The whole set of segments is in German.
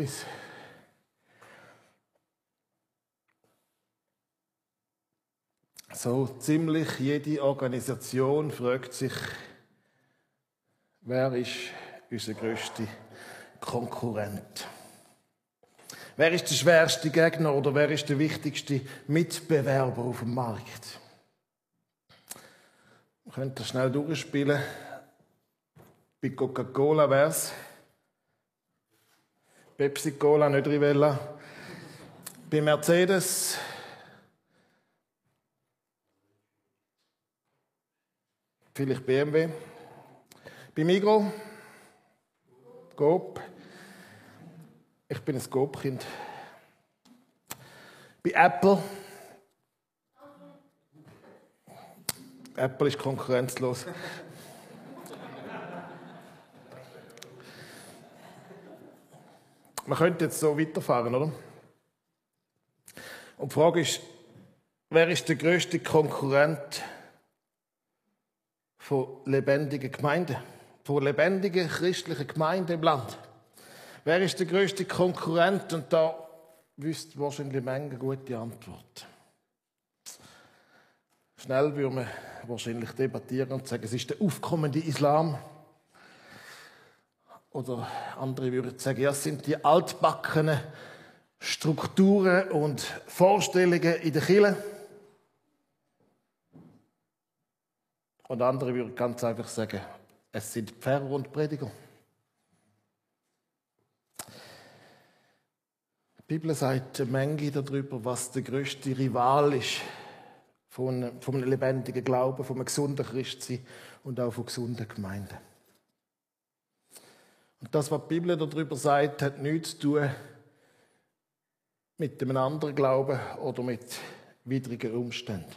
Lobpreis. So ziemlich jede Organisation fragt sich, wer ist unser größter Konkurrent? Wer ist der schwerste Gegner oder wer ist der wichtigste Mitbewerber auf dem Markt? Wir können das schnell durchspielen. Bei Coca-Cola wäre es. Pepsi-Cola, nicht Rivella. Bei Mercedes. Vielleicht BMW. Bei Migro. Coop. Ich bin ein Coop-Kind. Bei Apple. Apple ist konkurrenzlos. Man könnte jetzt so weiterfahren, oder? Und die Frage ist, wer ist der größte Konkurrent von lebendigen Gemeinden, von lebendigen christlichen Gemeinden im Land? Wer ist der größte Konkurrent? Und da wüsste wahrscheinlich Menge gute Antwort. Schnell würde man wahrscheinlich debattieren und sagen, es ist der aufkommende Islam. Oder andere würden sagen, ja, es sind die altbackenen Strukturen und Vorstellungen in der Kirche. Und andere würden ganz einfach sagen, es sind Pfarrer und Prediger. Die Bibel sagt eine Menge darüber, was der größte Rival ist von, einem lebendigen Glauben, von einem gesunden Christsein und auch von gesunden Gemeinden. Und das, was die Bibel darüber sagt, hat nichts zu tun mit einem anderen Glauben oder mit widrigen Umständen.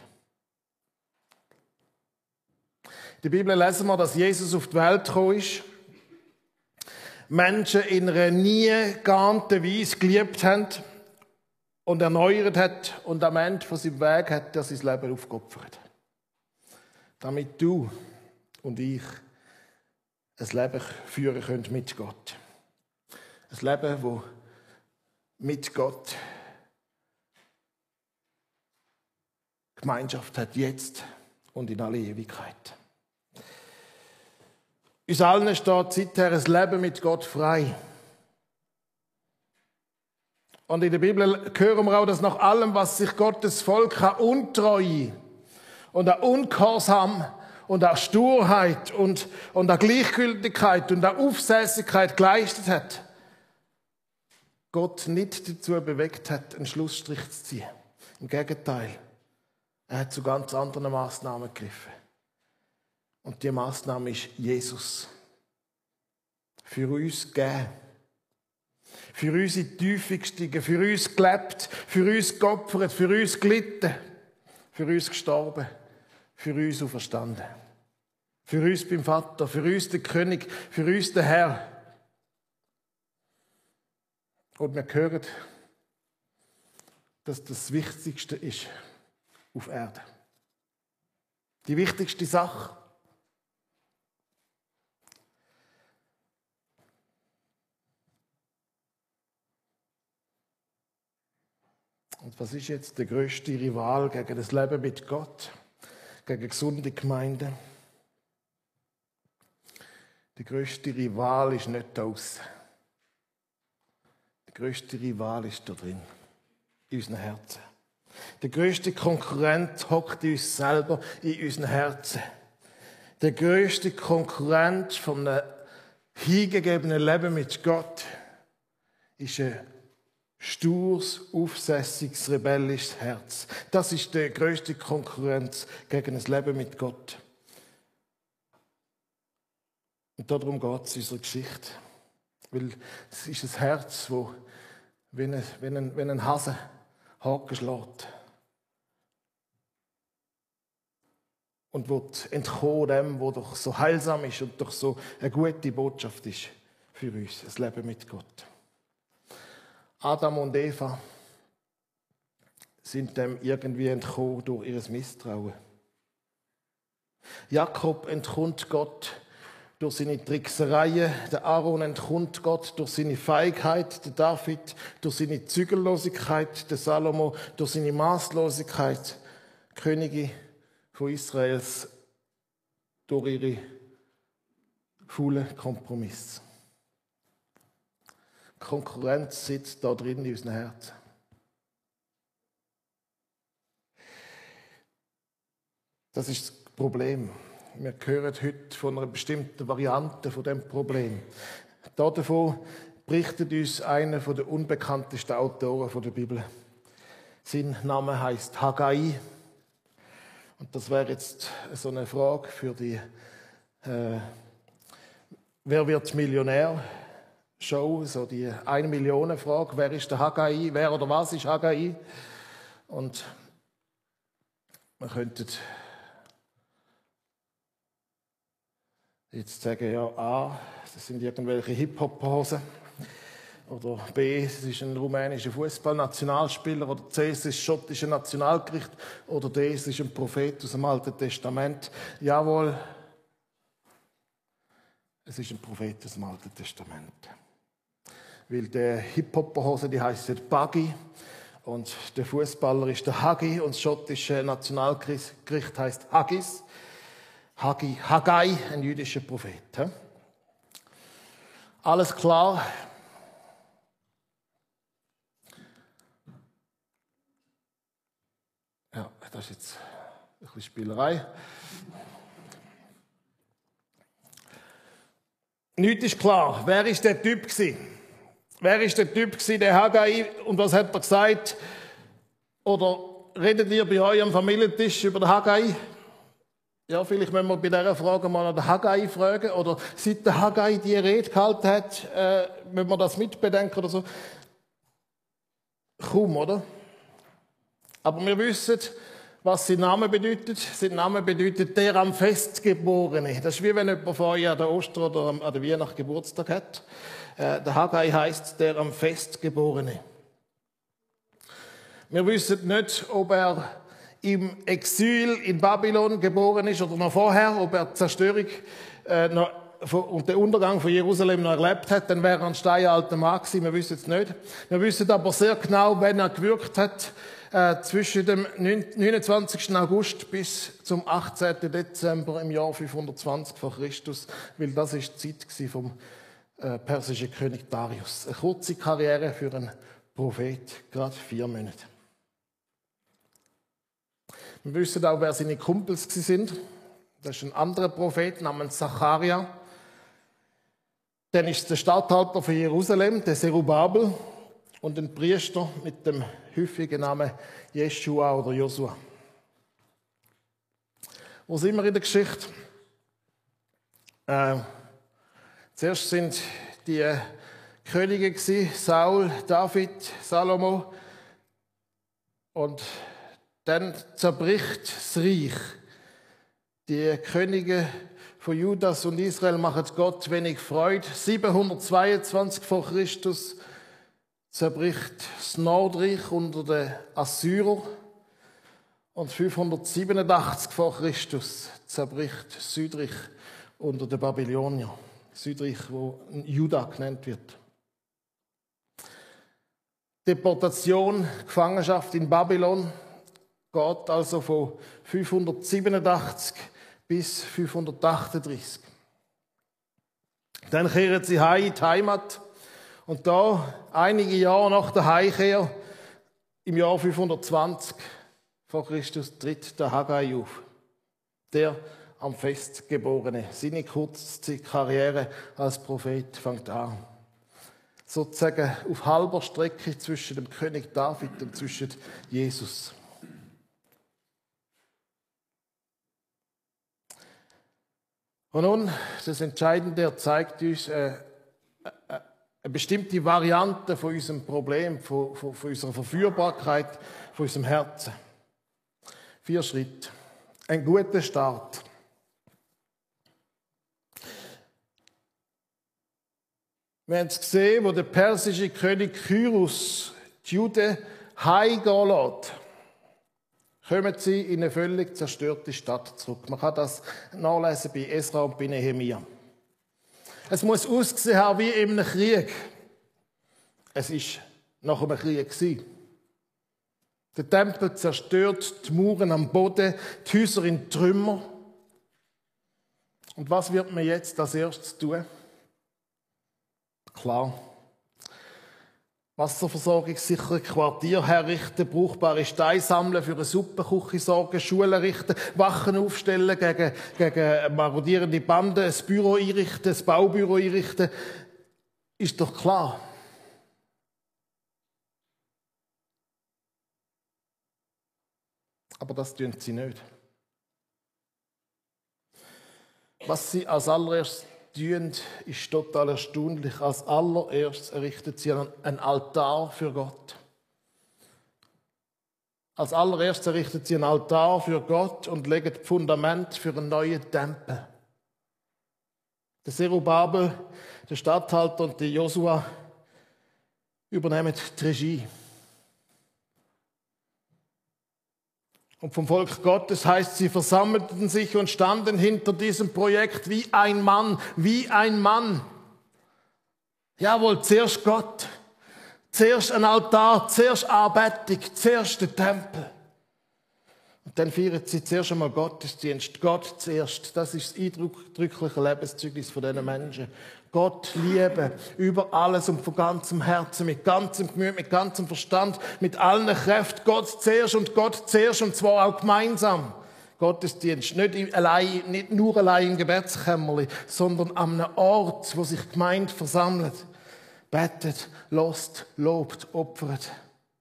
In der Bibel lesen wir, dass Jesus auf die Welt gekommen ist, Menschen in einer nie geahnten Weise geliebt haben und erneuert hat und am Ende von seinem Weg hat er sein Leben aufgeopfert. Damit du und ich ein Leben führen können mit Gott. Ein Leben, wo mit Gott Gemeinschaft hat, jetzt und in alle Ewigkeit. Uns allen steht seither ein Leben mit Gott frei. Und in der Bibel hören wir auch, dass nach allem, was sich Gottes Volk an Untreue und an Ungehorsam und an Sturheit und, und an Gleichgültigkeit und an Aufsässigkeit geleistet hat, Gott nicht dazu bewegt hat, einen Schlussstrich zu ziehen. Im Gegenteil, er hat zu ganz anderen Maßnahmen gegriffen. Und die Maßnahme ist Jesus. Für uns gegeben. Für uns in die Tiefe gestiegen, für uns gelebt, für uns geopfert, für uns gelitten, für uns gestorben für uns auferstanden. Für uns beim Vater, für uns der König, für uns der Herr. Und wir hören, dass das Wichtigste ist auf Erde. Die wichtigste Sache. Und was ist jetzt der größte Rival gegen das Leben mit Gott? Gegen gesunde Gemeinden. Der größte Rival ist nicht da außen. Der größte Rival ist da drin, in unseren Herzen. Der größte Konkurrent hockt in uns selber, in unseren Herzen. Der größte Konkurrent von einem hingegebenen Leben mit Gott ist ein stures, aufsässiges, rebellisches Herz. Das ist die größte Konkurrenz gegen das Leben mit Gott. Und darum geht es in unserer Geschichte. Weil es ist ein Herz, das wie ein, wie ein, wie ein Hase Haken schlägt. Und wird entkommen dem, was doch so heilsam ist und doch so eine gute Botschaft ist für uns, das Leben mit Gott. Adam und Eva sind dem irgendwie entkommen durch ihr Misstrauen. Jakob entkommt Gott durch seine Tricksereien. Der Aaron entkommt Gott durch seine Feigheit. Der David durch seine Zügellosigkeit. Der Salomo durch seine Maßlosigkeit. Könige von Israels durch ihre faulen Kompromisse. Konkurrenz sitzt da drin in unseren Herzen. Das ist das Problem. Wir hören heute von einer bestimmten Variante von dem Problem. Davon berichtet uns einer der unbekanntesten Autoren der Bibel. Sein Name heißt Haggai. Und das wäre jetzt so eine Frage für die äh, Wer wird Millionär? Show, so die 1 Millionen Frage. Wer ist der Haggai? Wer oder was ist Haggai? Und man könnte jetzt sagen, ja, A, das sind irgendwelche Hip-Hop-Hosen. Oder B, es ist ein rumänischer Fußballnationalspieler. Oder C, es ist schottische Nationalgericht. Oder D, es ist ein Prophet aus dem Alten Testament. Jawohl, es ist ein Prophet aus dem Alten Testament. Weil der Hip-Hop-Hose, die heißt Buggy. Und der Fußballer ist der Hagi und das schottische Nationalgericht heißt Haggis. Hagi, Haggai, ein jüdischer Prophet. Alles klar. Ja, das ist jetzt ein bisschen Spielerei. Nichts ist klar. Wer ist der Typ gewesen? Wer ist der Typ gewesen, der Haggai? Und was hat er gesagt? Oder redet ihr bei euch am Familientisch über den Haggai? Ja, vielleicht müssen wir bei dieser Frage mal an den Haggai fragen. Oder seit der Haggai die Rede gehalten hat, äh, müssen wir das mitbedenken oder so. Kaum, oder? Aber wir wissen, was sein Name bedeutet. Sein Name bedeutet der am Festgeborene. Das ist wie wenn jemand euch an der Oster- oder an der Weihnacht Geburtstag hat. Äh, der Haggai heißt der am Festgeborene. Wir wissen nicht, ob er im Exil in Babylon geboren ist oder noch vorher, ob er die Zerstörung äh, noch und den Untergang von Jerusalem noch erlebt hat, dann wäre er ein steinalter Mann gewesen. Wir wissen es nicht. Wir wissen aber sehr genau, wenn er gewirkt hat, äh, zwischen dem 29. August bis zum 18. Dezember im Jahr 520 vor Christus, weil das ist die Zeit vom äh, persischen König Darius. Eine kurze Karriere für einen Prophet, gerade vier Monate. Wir wissen auch, wer seine Kumpels sind. Das ist ein anderer Prophet namens Zacharia. Dann ist der Statthalter von Jerusalem, der Zerubabel, und ein Priester mit dem häufigen Namen Jeshua oder Josua. Wo sind wir in der Geschichte? Äh, zuerst sind die Könige gewesen, Saul, David, Salomo und dann zerbricht das Reich. Die Könige von Judas und Israel machen Gott wenig Freude. 722 vor Christus zerbricht das Nordreich unter den Assyrer und 587 vor Christus zerbricht das Südreich unter den Babylonier. Südreich, wo Juda genannt wird. Deportation, Gefangenschaft in Babylon geht also von 587 bis 538. Dann kehren sie heim in die Heimat und da einige Jahre nach der Heimkehr im Jahr 520 vor Christus tritt der Haggai auf. Der am Fest geborene. Seine kurze Karriere als Prophet fängt an. Sozusagen auf halber Strecke zwischen dem König David und zwischen Jesus. Und nun, das Entscheidende, er zeigt uns äh, äh, eine bestimmte Variante von unserem Problem, von, von, von unserer Verführbarkeit, von unserem Herzen. Vier Schritte. Ein guter Start. Wir haben es gesehen, wo der persische König Kyrus die Juden heimgehen lässt kommen sie in eine völlig zerstörte Stadt zurück. Man kann das nachlesen bei Esra und bei Nehemiah. Es muss ausgesehen haben wie in einem Krieg. Es ist nach einem Krieg. Der Tempel zerstört, die Mauern am Boden, die Häuser in Trümmer. Und was wird man jetzt als erstes tun? Klar. Wasserversorgungssichere Quartier herrichten, brauchbare Steine sammeln, für eine Suppenküche sorgen, Schulen richten, Wachen aufstellen gegen, gegen marodierende Banden, ein Büro einrichten, ein Baubüro einrichten. Ist doch klar. Aber das tun sie nicht. Was sie als allererstes tun, ist total erstaunlich. Als allererstes errichtet sie einen Altar für Gott. Als allererstes errichtet sie einen Altar für Gott und legt Fundament für einen neuen Tempel. Der Serubabel, der Statthalter und der Josua übernehmen die Regie. Und vom Volk Gottes heißt, sie versammelten sich und standen hinter diesem Projekt wie ein Mann, wie ein Mann. Jawohl, zuerst Gott, zuerst ein Altar, zuerst Anbetung, zuerst der Tempel. Dann feiern sie zuerst einmal Gottesdienst. Gott zuerst. Das ist das eindrückliche Lebenszeugnis von diesen Menschen. Gott lieben über alles und von ganzem Herzen, mit ganzem Gemüt, mit ganzem Verstand, mit allen Kräften. Gott zuerst und Gott zuerst und zwar auch gemeinsam. Gottesdienst, nicht, allein, nicht nur allein im Gebetskämmerli, sondern an einem Ort, wo sich Gemeinde versammelt. Betet, lost, lobt, opfert.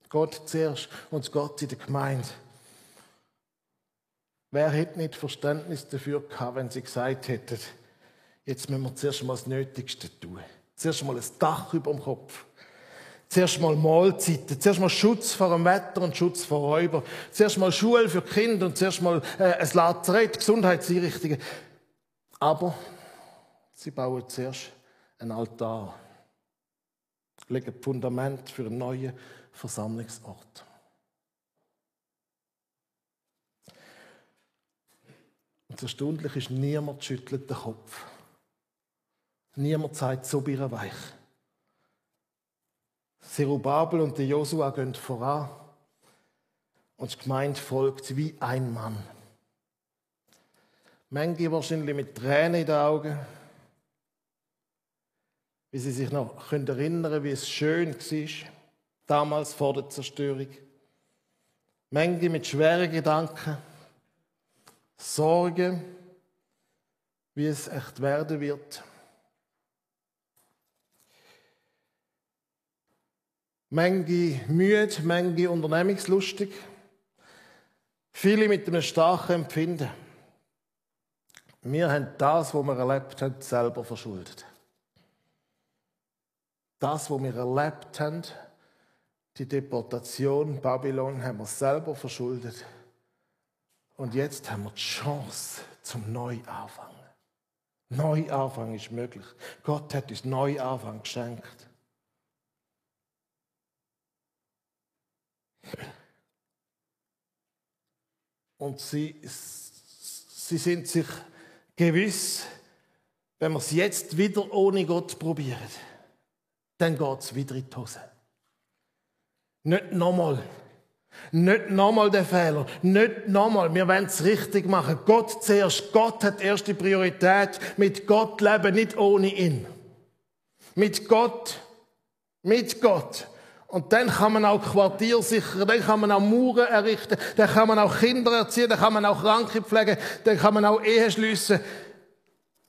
Gott zuerst und Gott in der Gemeinde. Wer hätte nicht Verständnis dafür gehabt, wenn sie gesagt hätten, Jetzt müssen wir zuerst mal das Nötigste tun. Zuerst mal ein Dach über dem Kopf. Zuerst mal Mahlzeiten, zuerst mal Schutz vor dem Wetter und Schutz vor Räuber. Zuerst mal Schule für Kinder und zuerst mal äh, ein Lazarett, Gesundheitseinrichtungen. Aber sie bauen zuerst einen Altar, legen Fundament für einen neuen Versammlungsort. Und das Erstaunliche ist, niemand schüttelt den Kopf. Niemand sagt so weich. Zerubabel und der Josua gehen voran und die Gemeinde folgt wie ein Mann. Manche wahrscheinlich mit Tränen in den Augen, wie sie sich noch erinnern können, wie es schön war, damals vor der Zerstörung. Manche mit schweren Gedanken, Sorgen, wie es echt werden wird. Manche müde, manche unternehmungslustig. Viele mit einem starken Empfinden. Wir haben das, was wir erlebt haben, selber verschuldet. Das, was wir erlebt haben, die Deportation Babylon, haben wir selber verschuldet. Und jetzt haben wir die Chance zum Neuanfang. Neuanfang ist möglich. Gott hat uns Neuanfang geschenkt. Und sie, sie sind sich gewiss, wenn wir es jetzt wieder ohne Gott probieren, dann geht es wieder in die Hose. Nicht nochmal. Nicht nochmal der Fehler. Nicht nochmal. Wir wollen es richtig machen. Gott zuerst. Gott hat erste Priorität. Mit Gott leben, nicht ohne ihn. Mit Gott. Mit Gott. Und dann kann man auch Quartier sichern, dann kann man auch Mauern errichten, dann kann man auch Kinder erziehen, dann kann man auch Kranke pflegen, dann kann man auch Ehe schliessen.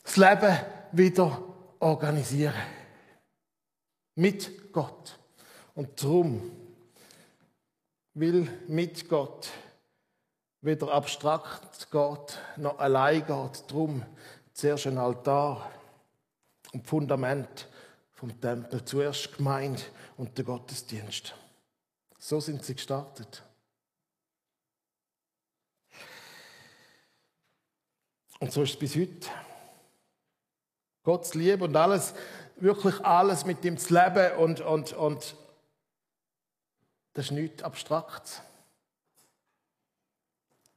Das Leben wieder organisieren. Mit Gott. Und darum will mit Gott weder abstrakt geht, noch allein geht. Darum zuerst ein Altar und Fundament vom Tempel. Zuerst Gemeinde und der Gottesdienst. So sind sie gestartet. Und so ist es bis heute. Gottes Liebe und alles, wirklich alles mit ihm zu leben und, und, und das ist nichts Abstraktes.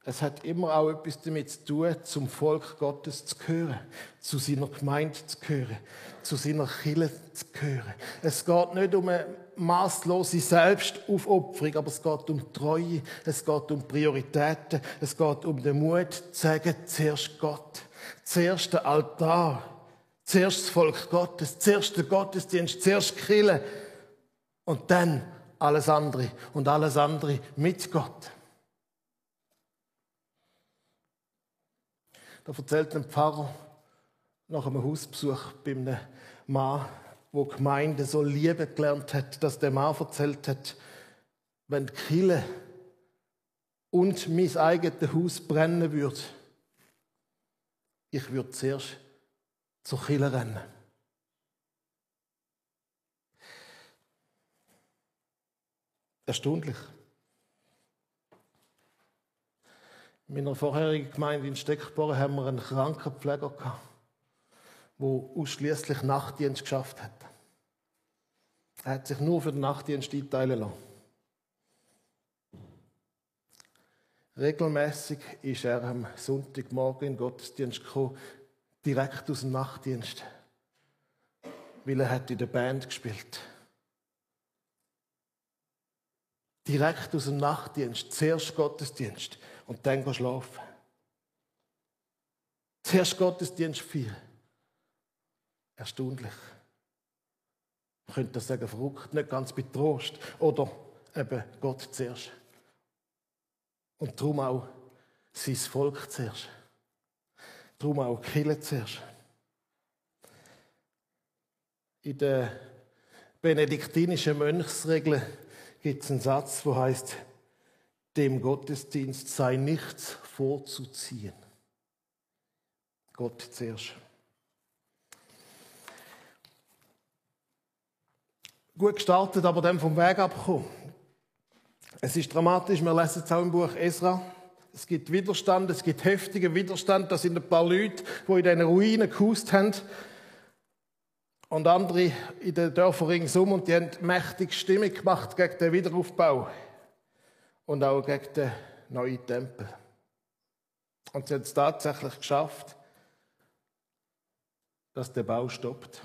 es hat immer auch etwas damit zu tun, zum Volk Gottes zu gehören, zu seiner Gemeinde zu gehören, zu seiner Kirche zu gehören. Es geht nicht um eine maßlose Selbstaufopferung, aber es geht um Treue, es geht um Prioritäten, es geht um den Mut zu sagen, zuerst Gott, zuerst der Altar, zuerst das Volk Gottes, zuerst der Gottesdienst, zuerst Kirche und dann alles andere und alles andere mit Gott. Da erzählt ein Pfarrer nach einem Hausbesuch bei einem Mann, wo die Gemeinde so lieben gelernt hat, dass der Mann erzählt hat, wenn die Kille und mein eigenes Haus brennen würde, ich würde zuerst zur Kille rennen. Erstaunlich. In meiner vorherigen Gemeinde in Steckboren haben wir einen Krankenpfleger gehabt, der ausschließlich Nachtdienst geschafft hat. Er hat sich nur für den Nachtdienst einteilen lassen. Regelmäßig ist er am Sonntagmorgen in den Gottesdienst gekommen, direkt aus dem Nachtdienst, weil er hat in der Band gespielt. Direkt aus dem Nachtdienst, zuerst Gottesdienst und dann schlafen. Zuerst Gottesdienst feiern. Erstaunlich. Man könnte sagen, verrückt, nicht ganz betrost. Oder eben Gott zuerst. Und darum auch sein Volk zuerst. Darum auch Kille zuerst. In der benediktinischen Mönchsregel gibt es einen Satz, der heißt: dem Gottesdienst sei nichts vorzuziehen. Gott zuerst. Gut gestartet, aber dann vom Weg abgekommen. Es ist dramatisch, wir lesen es auch im Buch Esra. Es gibt Widerstand, es gibt heftigen Widerstand. Da sind ein paar Leute, die in diesen Ruinen gehust haben. Und andere in den Dörfern ringsum und die haben mächtig Stimmung gemacht gegen den Wiederaufbau und auch gegen den neuen Tempel. Und sie haben es tatsächlich geschafft, dass der Bau stoppt.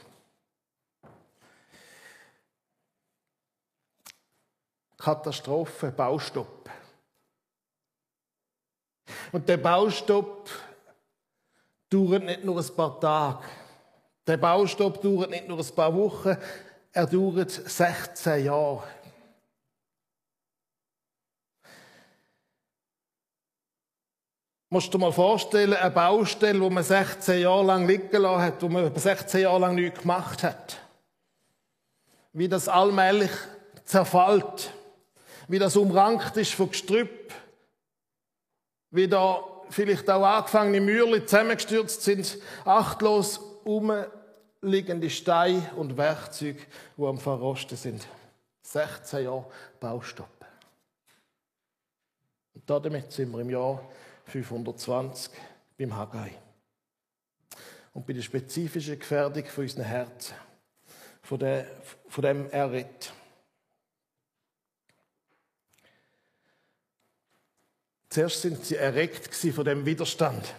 Katastrophe, Baustopp. Und der Baustopp dauert nicht nur ein paar Tage. Der Baustopp dauert nicht nur ein paar Wochen, er dauert 16 Jahre. Musst du dir mal vorstellen, eine Baustelle, wo man 16 Jahre lang liegen lassen hat, wo man 16 Jahre lang nichts gemacht hat. Wie das allmählich zerfällt. Wie das umrankt ist von Gestrüpp. Wie da vielleicht auch angefangene Mürli zusammengestürzt sind. Achtlos umliegende Steine und Werkzeuge, die am Verrosten sind. 16 Jahre Baustopp. Und damit sind wir im Jahr 520 beim Haggai. Und bei der spezifischen Gefährdung von unseren Herzen, von, der, von dem er redet. Zuerst sind sie erregt von dem Widerstand.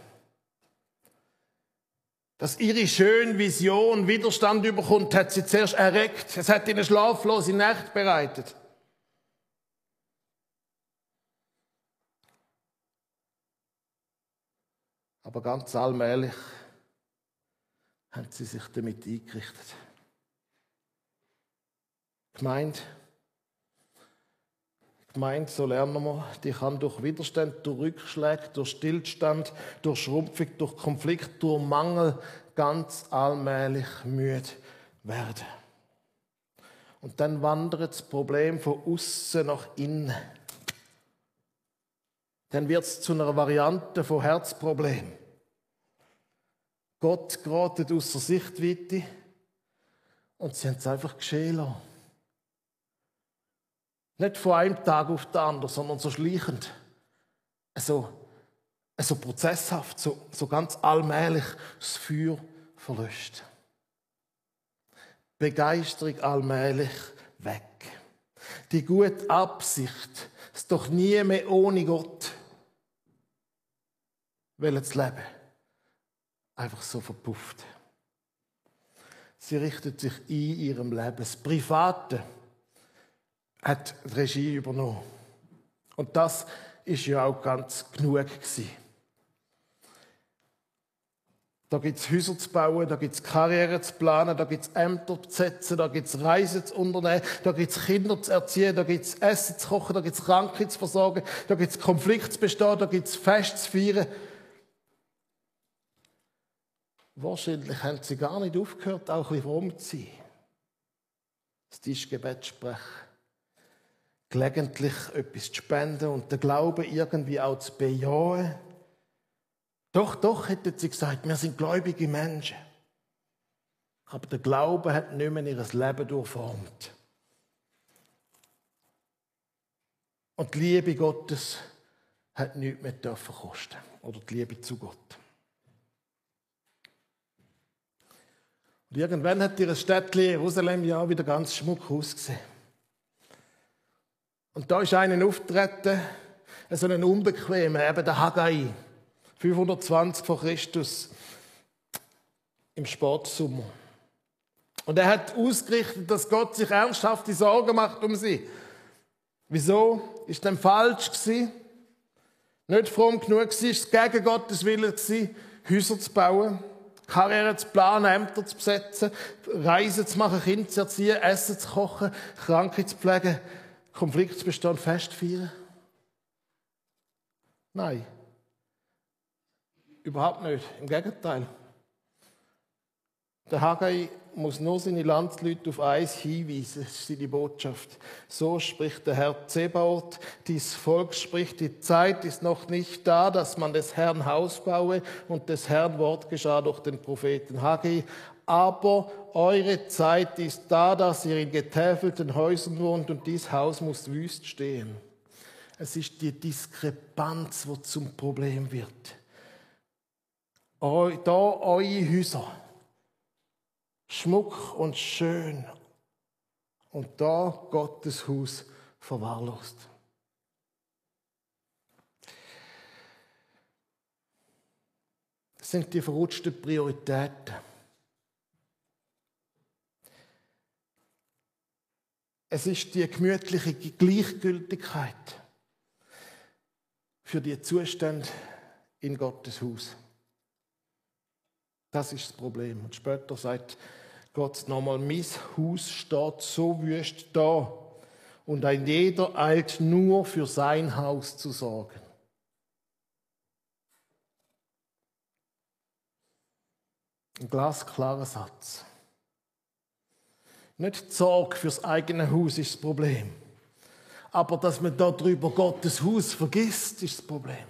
Dass ihre schöne Vision Widerstand überkommt, hat sie zuerst erregt. Es hat ihnen schlaflose Nacht bereitet. Aber ganz allmählich haben sie sich damit eingerichtet. Gemeint, gemeint, so lernen wir, die kann durch Widerstand, durch Rückschläge, durch Stillstand, durch Schrumpfung, durch Konflikt, durch Mangel ganz allmählich müde werden. Und dann wandert das Problem von außen nach innen dann wird es zu einer Variante von Herzproblem. Gott geratet außer Sichtweite und sie haben es einfach geschehen lassen. Nicht von einem Tag auf den anderen, sondern so schleichend. Also, also prozesshaft, so, so ganz allmählich das Feuer verlöscht. Begeisterung allmählich weg. Die gute Absicht ist doch nie mehr ohne Gott das Leben einfach so verpufft. Sie richtet sich in ihrem Leben. Das Private hat die Regie übernommen. Und das ist ja auch ganz genug gewesen. Da gibt es Häuser zu bauen, da gibt es Karriere zu planen, da gibt es Ämter zu setzen, da gibt es Reisen zu unternehmen, da gibt es Kinder zu erziehen, da gibt es Essen zu kochen, da gibt es Kranke zu versorgen, da gibt es Konflikte zu bestehen, da gibt es Fest zu feiern. Wahrscheinlich haben sie gar nicht aufgehört, auch ein bisschen fromm zu. Das Tischgebet sprechen. Gelegentlich etwas zu spenden und den Glauben irgendwie auch zu bejahen. Doch, doch, hätten sie gesagt, wir sind gläubige Menschen. Aber der Glaube hat nicht mehr ihr Leben durchformt. Und die Liebe Gottes hat nichts mehr dürfen kosten. Oder die Liebe zu Gott. Und irgendwann hat ihr Städtchen Jerusalem ja wieder ganz schmuck ausgesehen. Und da ist einen auftreten, so einen unbequemen, eben der Haggai. 520 vor Christus im Sportsommer. Und er hat ausgerichtet, dass Gott sich ernsthafte Sorgen macht um sie. Wieso? Ist denn falsch gewesen? Nicht fromm genug gewesen? Ist es gegen Gottes Willen gewesen, Häuser zu bauen, Karriere zu planen, Ämter zu besetzen, Reisen zu machen, Kinder zu erziehen, Essen zu kochen, Kranke zu pflegen, Konflikte zu bestehen, Fest zu feiern? Nein. Überhaupt nicht. Im Gegenteil. Der Haggai muss nur seine Landsleute auf eins hinweisen. Ist seine Botschaft. So spricht der Herr Zebaoth. Dies Volk spricht, die Zeit ist noch nicht da, dass man des Herrn Haus baue und des Herrn Wort geschah durch den Propheten Haggai. Aber eure Zeit ist da, dass ihr in getäfelten Häusern wohnt und dies Haus muss wüst stehen. Es ist die Diskrepanz, wo zum Problem wird da eure Häuser. Schmuck und schön. Und da Gottes Haus verwahrlost. Das sind die verrutschten Prioritäten. Es ist die gemütliche Gleichgültigkeit für die Zustände in Gottes Haus. Das ist das Problem. Und später sagt Gott nochmal, mein Haus steht so wüst da und ein jeder eilt nur für sein Haus zu sorgen. Ein glasklarer Satz. Nicht die Sorge fürs eigene Haus ist das Problem. Aber dass man darüber Gottes Haus vergisst, ist das Problem.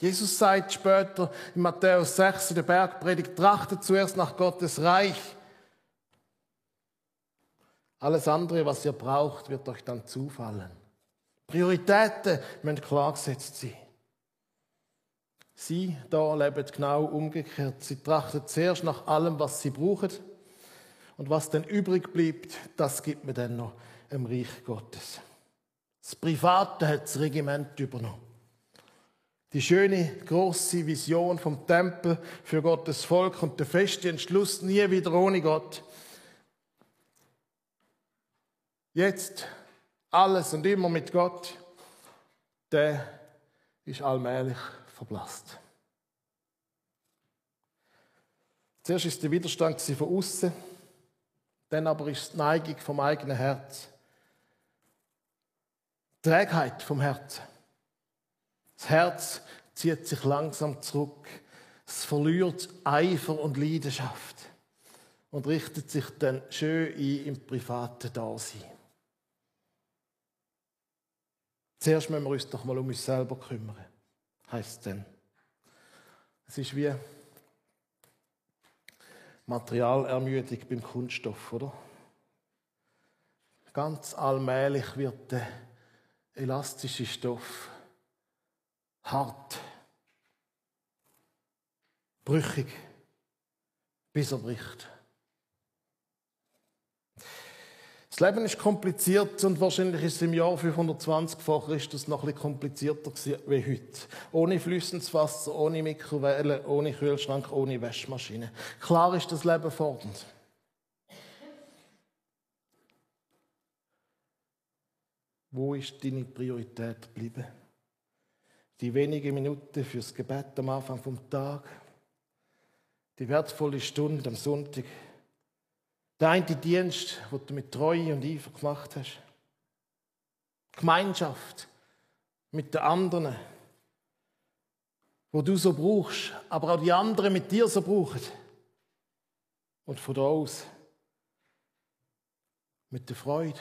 Jesus sagt später in Matthäus 6 in der Bergpredigt, trachtet zuerst nach Gottes Reich. Alles andere, was ihr braucht, wird euch dann zufallen. Prioritäten müssen klar gesetzt sein. Sie da leben genau umgekehrt. Sie trachten zuerst nach allem, was sie brauchen. Und was dann übrig bleibt, das gibt man dann noch im Reich Gottes. Das Private hat das Regiment übernommen. Die schöne, große Vision vom Tempel für Gottes Volk und der feste Entschluss, nie wieder ohne Gott. Jetzt alles und immer mit Gott, der ist allmählich verblasst. Zuerst ist der Widerstand von außen, dann aber ist die Neigung vom eigenen Herz. Trägheit vom Herzen. Das Herz zieht sich langsam zurück. Es verliert Eifer und Leidenschaft und richtet sich dann schön ein im privaten Dasein. Zuerst müssen wir uns doch mal um uns selber kümmern, heißt es dann. Es ist wie Materialermüdung beim Kunststoff, oder? Ganz allmählich wird der elastische Stoff hart, brüchig, bis er bricht. Das Leben ist kompliziert und wahrscheinlich ist es im Jahr 520 vor Christus noch bisschen komplizierter wie heute. Ohne flüssendes Wasser, ohne Mikrowelle, ohne Kühlschrank, ohne Waschmaschine. Klar ist das Leben fordernd. Wo ist deine Priorität geblieben? Die wenigen Minuten fürs Gebet am Anfang vom Tag, die wertvolle Stunde am Sonntag, der eine Dienst, den du mit Treue und Eifer gemacht hast. Gemeinschaft mit den anderen, wo du so brauchst, aber auch die anderen mit dir so brauchen. Und von da aus mit der Freude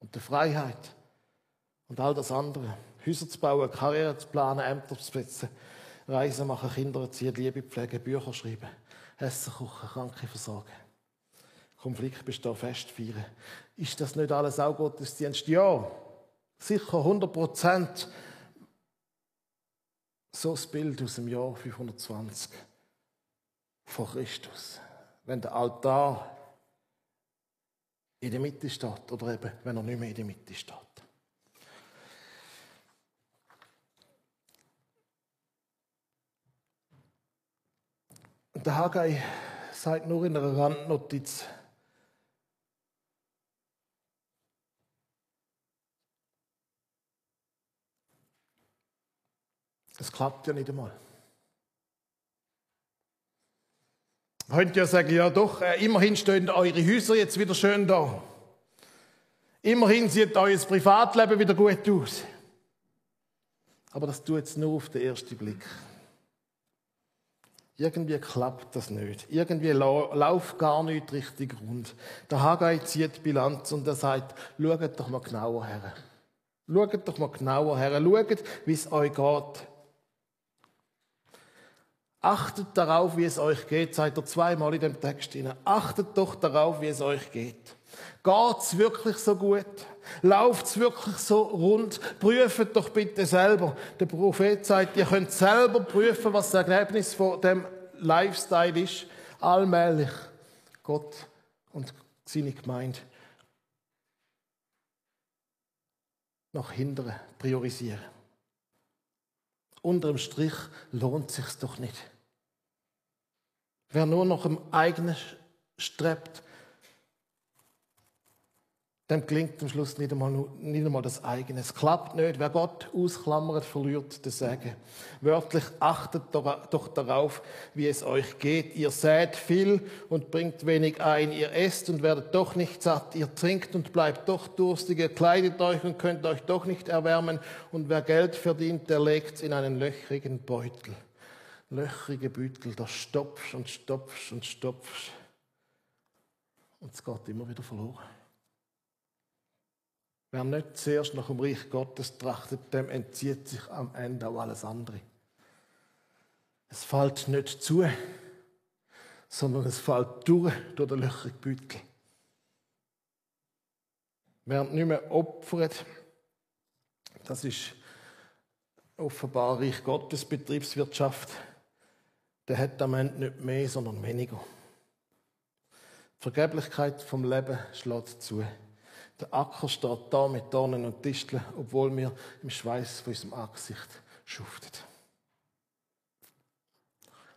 und der Freiheit und all das andere. Häuser zu bauen, Karriere zu planen, Ämter zu besetzen, Reisen machen, Kinder erziehen, Liebe pflegen, Bücher schreiben, Essen kochen, Kranke versorgen. Konflikt bestehen, Fest feiern. Ist das nicht alles auch Gottesdienst? Ja, sicher 100 Prozent. So das Bild aus dem Jahr 520 vor Christus. Wenn der Altar in der Mitte steht oder eben, wenn er nicht mehr in der Mitte steht. Und der Haggai sagt nur in einer Randnotiz, Das klappt ja nicht einmal. Könnt ihr sagen, ja doch, äh, immerhin stehen eure Häuser jetzt wieder schön da. Immerhin sieht euer Privatleben wieder gut aus. Aber das tut es nur auf den ersten Blick. Irgendwie klappt das nicht. Irgendwie läuft gar nicht richtig rund. Der Haggai zieht die Bilanz und er sagt, schaut doch mal genauer her. Schaut doch mal genauer her. Schaut, wie es euch geht. Achtet darauf, wie es euch geht, seid ihr zweimal in dem Text hinein. Achtet doch darauf, wie es euch geht. Geht's wirklich so gut? Läuft's wirklich so rund? Prüft doch bitte selber. Der Prophet sagt, ihr könnt selber prüfen, was das Ergebnis von dem Lifestyle ist. Allmählich Gott und seine Gemeinde nach hinten priorisieren. Unterm Strich lohnt sich's doch nicht. Wer nur noch im eigenen strebt, dem klingt am Schluss nicht einmal, nicht einmal das eigene. Es klappt nicht. Wer Gott ausklammert, verliert den Segen. Wörtlich achtet doch darauf, wie es euch geht. Ihr sät viel und bringt wenig ein. Ihr esst und werdet doch nicht satt. Ihr trinkt und bleibt doch durstig. Ihr kleidet euch und könnt euch doch nicht erwärmen. Und wer Geld verdient, der legt es in einen löchrigen Beutel löchrige Beutel, da stopfst und stopfst und stopfst. Und es geht immer wieder verloren. Wer nicht zuerst nach dem Reich Gottes trachtet, dem entzieht sich am Ende auch alles andere. Es fällt nicht zu, sondern es fällt durch, durch den löchrigen Beutel. Wer nicht mehr opfert, das ist offenbar Reich Gottes Betriebswirtschaft der hat am Ende nicht mehr, sondern weniger. Die Vergeblichkeit vom Leben schlägt zu. Der Acker steht da mit Dornen und Disteln, obwohl wir im Schweiß von unserem Angesicht schuften.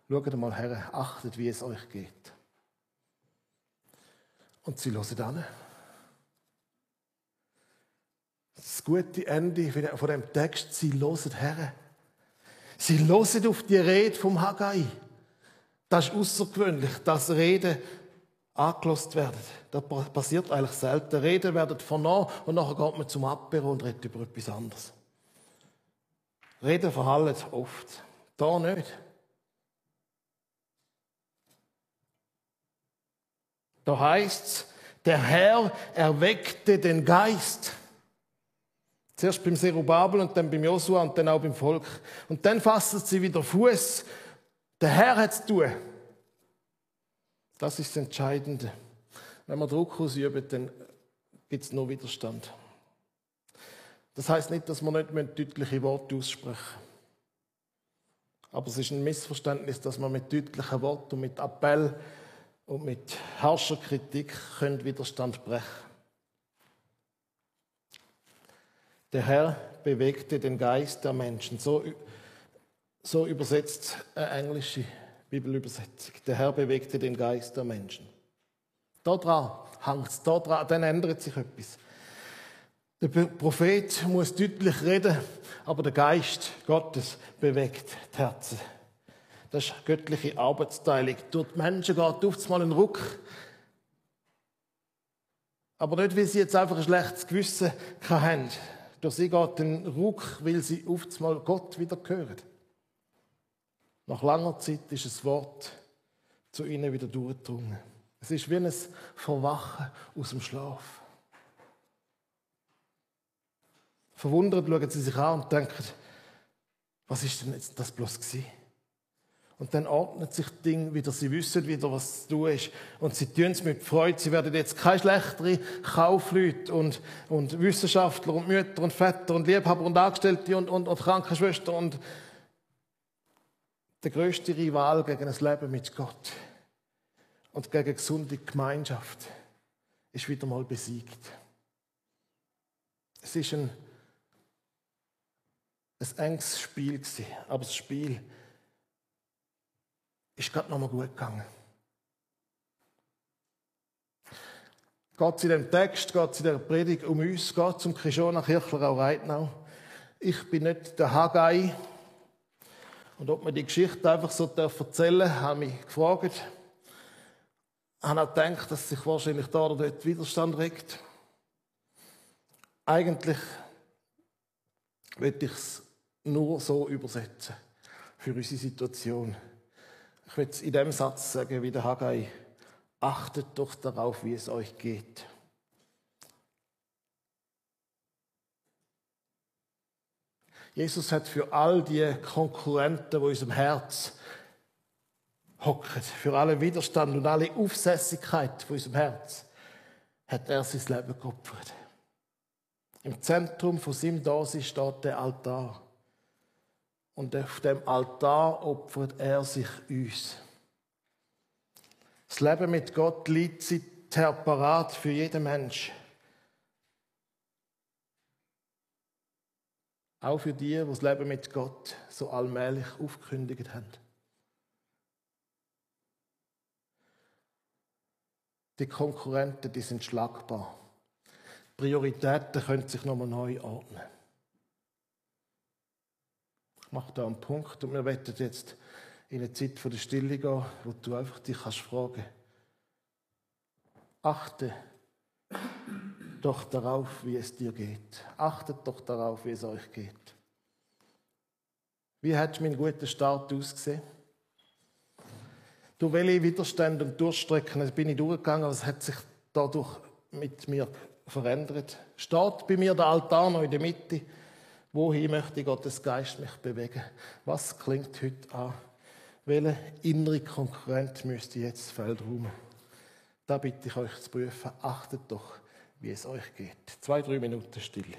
Schaut mal her, achtet, wie es euch geht. Und sie hören an. Das gute Ende von dem Text, sie hören her. Sie hören auf die Rede vom Haggai. Das ist außergewöhnlich, dass Reden angelost werden. Das passiert eigentlich selten. Reden werden vernommen und nachher geht man zum Apero und redet über etwas anderes. Reden verhallen oft. Da nicht. Da heißt der Herr erweckte den Geist. Zuerst beim Zerubabel und dann beim Josua und dann auch beim Volk. Und dann fassen sie wieder Fuß. Der Herr hat es tun. Das ist das Entscheidende. Wenn wir Druck ausüben, dann gibt es nur Widerstand. Das heißt nicht, dass wir nicht deutliche Worte aussprechen Aber es ist ein Missverständnis, dass man mit deutlichen Worten und mit Appell und mit harscher Kritik Widerstand brechen können. Der Herr bewegte den Geist der Menschen. So, so übersetzt eine englische Bibelübersetzung. Der Herr bewegte den Geist der Menschen. Da hängt es, da dann ändert sich etwas. Der Prophet muss deutlich reden, aber der Geist Gottes bewegt die Herzen. Das ist göttliche Arbeitsteilung. Durch die Menschen geht oft mal ein Ruck. Aber nicht, weil sie jetzt einfach ein schlechtes Gewissen haben. Durch sie geht ein Ruck, weil sie oft mal Gott wieder hören. Nach langer Zeit ist das Wort zu ihnen wieder durchgedrungen. Es ist wie ein Verwachen aus dem Schlaf. Verwundert schauen sie sich an und denken, was ist denn jetzt das bloß gewesen? Und dann ordnet sich das Ding wieder. Sie wissen wieder, was zu tun ist. Und sie tun es mit Freude. Sie werden jetzt keine schlechteren Kaufleute und, und Wissenschaftler und Mütter und Väter und Liebhaber und Angestellte und, und, und Krankenschwestern und der größte Rival gegen das Leben mit Gott und gegen gesunde Gemeinschaft ist wieder mal besiegt. Es ist ein, ein enges Spiel gewesen, aber das Spiel ist gerade noch mal gut gegangen. Es in dem Text, es in der Predigt um uns, geht es um Krishona Kirchler auch Reitnau. Ich bin nicht der Haggai. Und ob man die Geschichte einfach so erzählen darf, habe ich mich gefragt. Ich habe auch gedacht, dass sich wahrscheinlich da oder dort Widerstand regt. Eigentlich würde ich es nur so übersetzen für unsere Situation. Ich will es in dem Satz sagen, wie der Haggai, achtet doch darauf, wie es euch geht. Jesus hat für all die Konkurrenten, die in unserem Herz hocken, für alle Widerstand und alle Aufsässigkeit von unserem Herz, hat er sein Leben geopfert. Im Zentrum von seinem Dasein steht der Altar. Und auf dem Altar opfert er sich uns. Das Leben mit Gott liegt seither parat für jeden Mensch. Auch für die, die das Leben mit Gott so allmählich aufgekündigt haben. Die Konkurrenten, die sind schlagbar. Prioritäten können sich nochmal neu ordnen. Ich mache da einen Punkt und wir werden jetzt in eine Zeit der Stille gehen, wo du einfach dich kannst fragen Achte doch darauf, wie es dir geht. Achtet doch darauf, wie es euch geht. Wie hat mein guter Start ausgesehen? Durch welche Widerstände und Durchstrecken bin ich durchgegangen, was hat sich dadurch mit mir verändert? Steht bei mir der Altar noch in der Mitte? Wohin möchte Gottes Geist mich bewegen? Was klingt heute an? Welcher innere Konkurrent müsste jetzt Feldruhen? Da bitte ich euch zu prüfen. Achtet doch, wie es euch geht. Zwei, drei Minuten Stille.